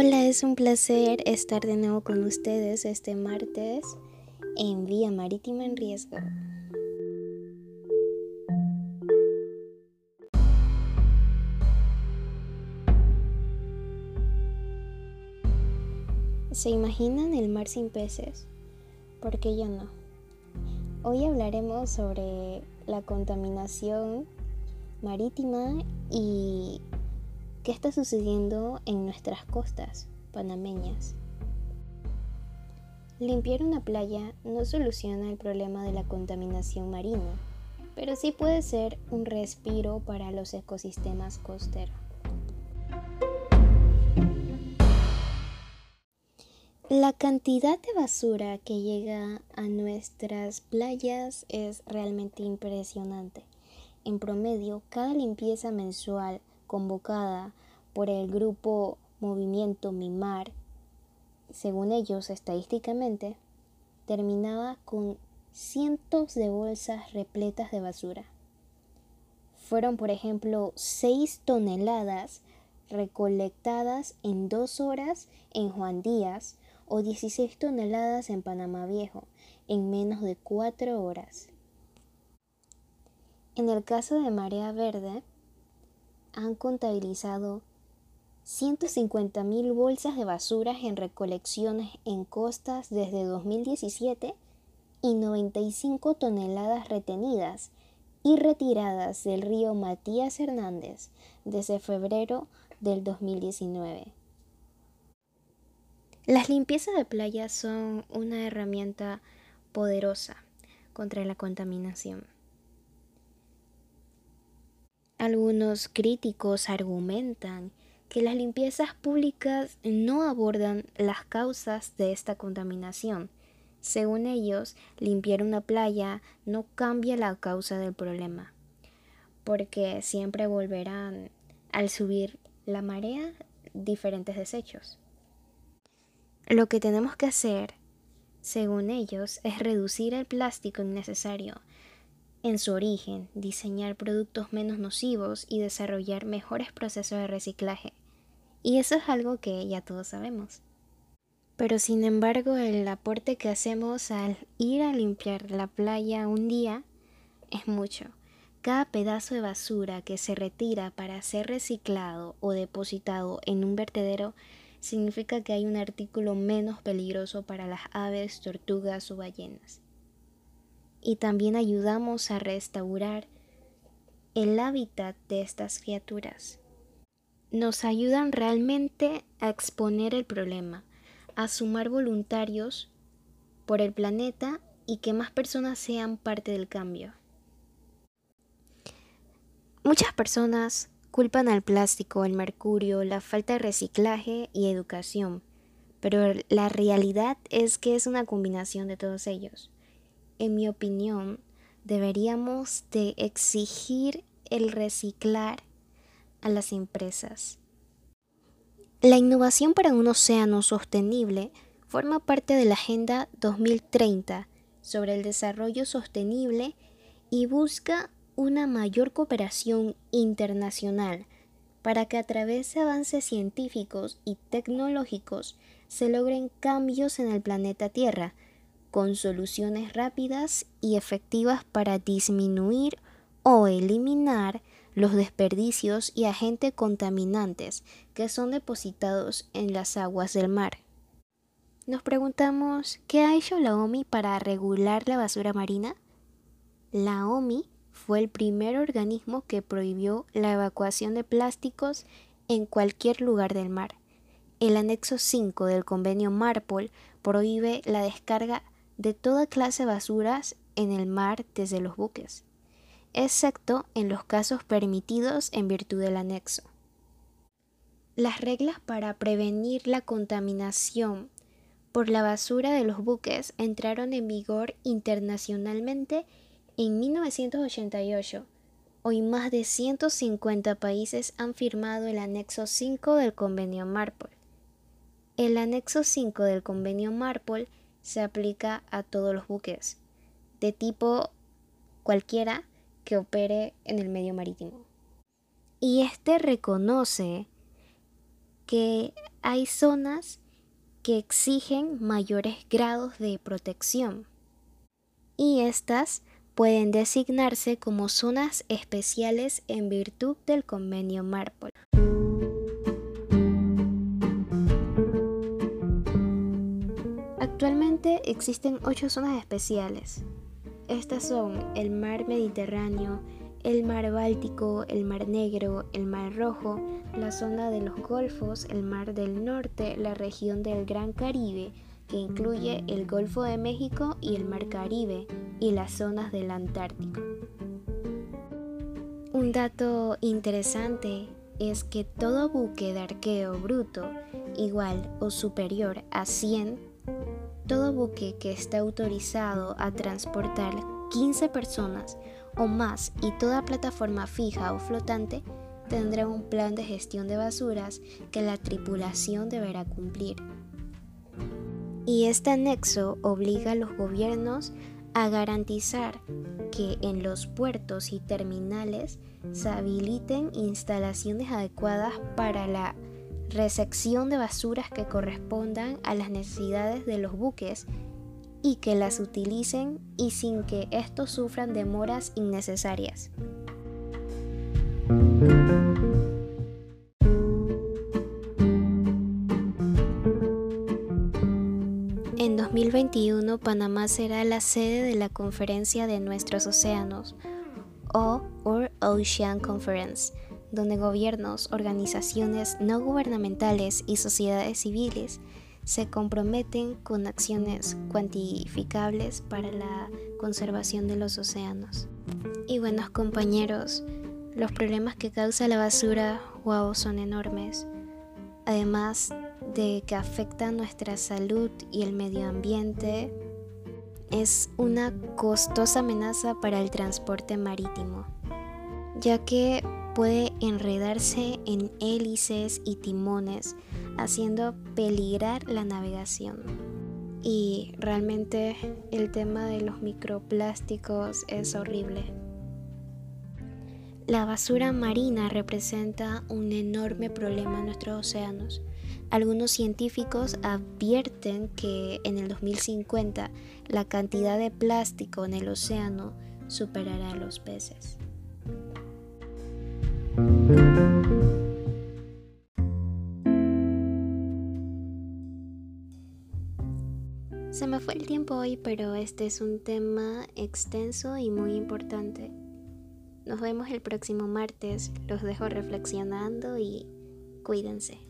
Hola, es un placer estar de nuevo con ustedes este martes en Vía Marítima en Riesgo. ¿Se imaginan el mar sin peces? Porque yo no. Hoy hablaremos sobre la contaminación marítima y qué está sucediendo en nuestras costas panameñas. Limpiar una playa no soluciona el problema de la contaminación marina, pero sí puede ser un respiro para los ecosistemas costeros. La cantidad de basura que llega a nuestras playas es realmente impresionante. En promedio, cada limpieza mensual convocada por el grupo Movimiento Mimar, según ellos estadísticamente, terminaba con cientos de bolsas repletas de basura. Fueron, por ejemplo, 6 toneladas recolectadas en dos horas en Juan Díaz o 16 toneladas en Panamá Viejo en menos de 4 horas. En el caso de Marea Verde, han contabilizado 150.000 bolsas de basuras en recolecciones en costas desde 2017 y 95 toneladas retenidas y retiradas del río Matías Hernández desde febrero del 2019. Las limpiezas de playas son una herramienta poderosa contra la contaminación. Algunos críticos argumentan que las limpiezas públicas no abordan las causas de esta contaminación. Según ellos, limpiar una playa no cambia la causa del problema, porque siempre volverán al subir la marea diferentes desechos. Lo que tenemos que hacer, según ellos, es reducir el plástico innecesario en su origen, diseñar productos menos nocivos y desarrollar mejores procesos de reciclaje. Y eso es algo que ya todos sabemos. Pero sin embargo, el aporte que hacemos al ir a limpiar la playa un día es mucho. Cada pedazo de basura que se retira para ser reciclado o depositado en un vertedero significa que hay un artículo menos peligroso para las aves, tortugas o ballenas y también ayudamos a restaurar el hábitat de estas criaturas. Nos ayudan realmente a exponer el problema, a sumar voluntarios por el planeta y que más personas sean parte del cambio. Muchas personas culpan al plástico, el mercurio, la falta de reciclaje y educación, pero la realidad es que es una combinación de todos ellos en mi opinión, deberíamos de exigir el reciclar a las empresas. La innovación para un océano sostenible forma parte de la Agenda 2030 sobre el desarrollo sostenible y busca una mayor cooperación internacional para que a través de avances científicos y tecnológicos se logren cambios en el planeta Tierra con soluciones rápidas y efectivas para disminuir o eliminar los desperdicios y agentes contaminantes que son depositados en las aguas del mar. Nos preguntamos, ¿qué ha hecho la OMI para regular la basura marina? La OMI fue el primer organismo que prohibió la evacuación de plásticos en cualquier lugar del mar. El anexo 5 del convenio Marpol prohíbe la descarga de toda clase de basuras en el mar desde los buques, excepto en los casos permitidos en virtud del anexo. Las reglas para prevenir la contaminación por la basura de los buques entraron en vigor internacionalmente en 1988. Hoy más de 150 países han firmado el anexo 5 del convenio Marpol. El anexo 5 del convenio Marpol se aplica a todos los buques de tipo cualquiera que opere en el medio marítimo. Y este reconoce que hay zonas que exigen mayores grados de protección y estas pueden designarse como zonas especiales en virtud del convenio Marpol. Actualmente existen ocho zonas especiales. Estas son el mar Mediterráneo, el mar Báltico, el mar Negro, el mar Rojo, la zona de los Golfos, el mar del Norte, la región del Gran Caribe, que incluye el Golfo de México y el Mar Caribe y las zonas del Antártico. Un dato interesante es que todo buque de arqueo bruto igual o superior a 100, todo buque que está autorizado a transportar 15 personas o más y toda plataforma fija o flotante tendrá un plan de gestión de basuras que la tripulación deberá cumplir. Y este anexo obliga a los gobiernos a garantizar que en los puertos y terminales se habiliten instalaciones adecuadas para la recepción de basuras que correspondan a las necesidades de los buques y que las utilicen y sin que estos sufran demoras innecesarias. En 2021 Panamá será la sede de la Conferencia de Nuestros Océanos, o Our Ocean Conference, donde gobiernos, organizaciones no gubernamentales y sociedades civiles se comprometen con acciones cuantificables para la conservación de los océanos. Y buenos compañeros, los problemas que causa la basura, wow, son enormes. Además, de que afecta nuestra salud y el medio ambiente, es una costosa amenaza para el transporte marítimo, ya que puede enredarse en hélices y timones, haciendo peligrar la navegación. Y realmente el tema de los microplásticos es horrible. La basura marina representa un enorme problema en nuestros océanos, algunos científicos advierten que en el 2050 la cantidad de plástico en el océano superará a los peces. Se me fue el tiempo hoy, pero este es un tema extenso y muy importante. Nos vemos el próximo martes, los dejo reflexionando y cuídense.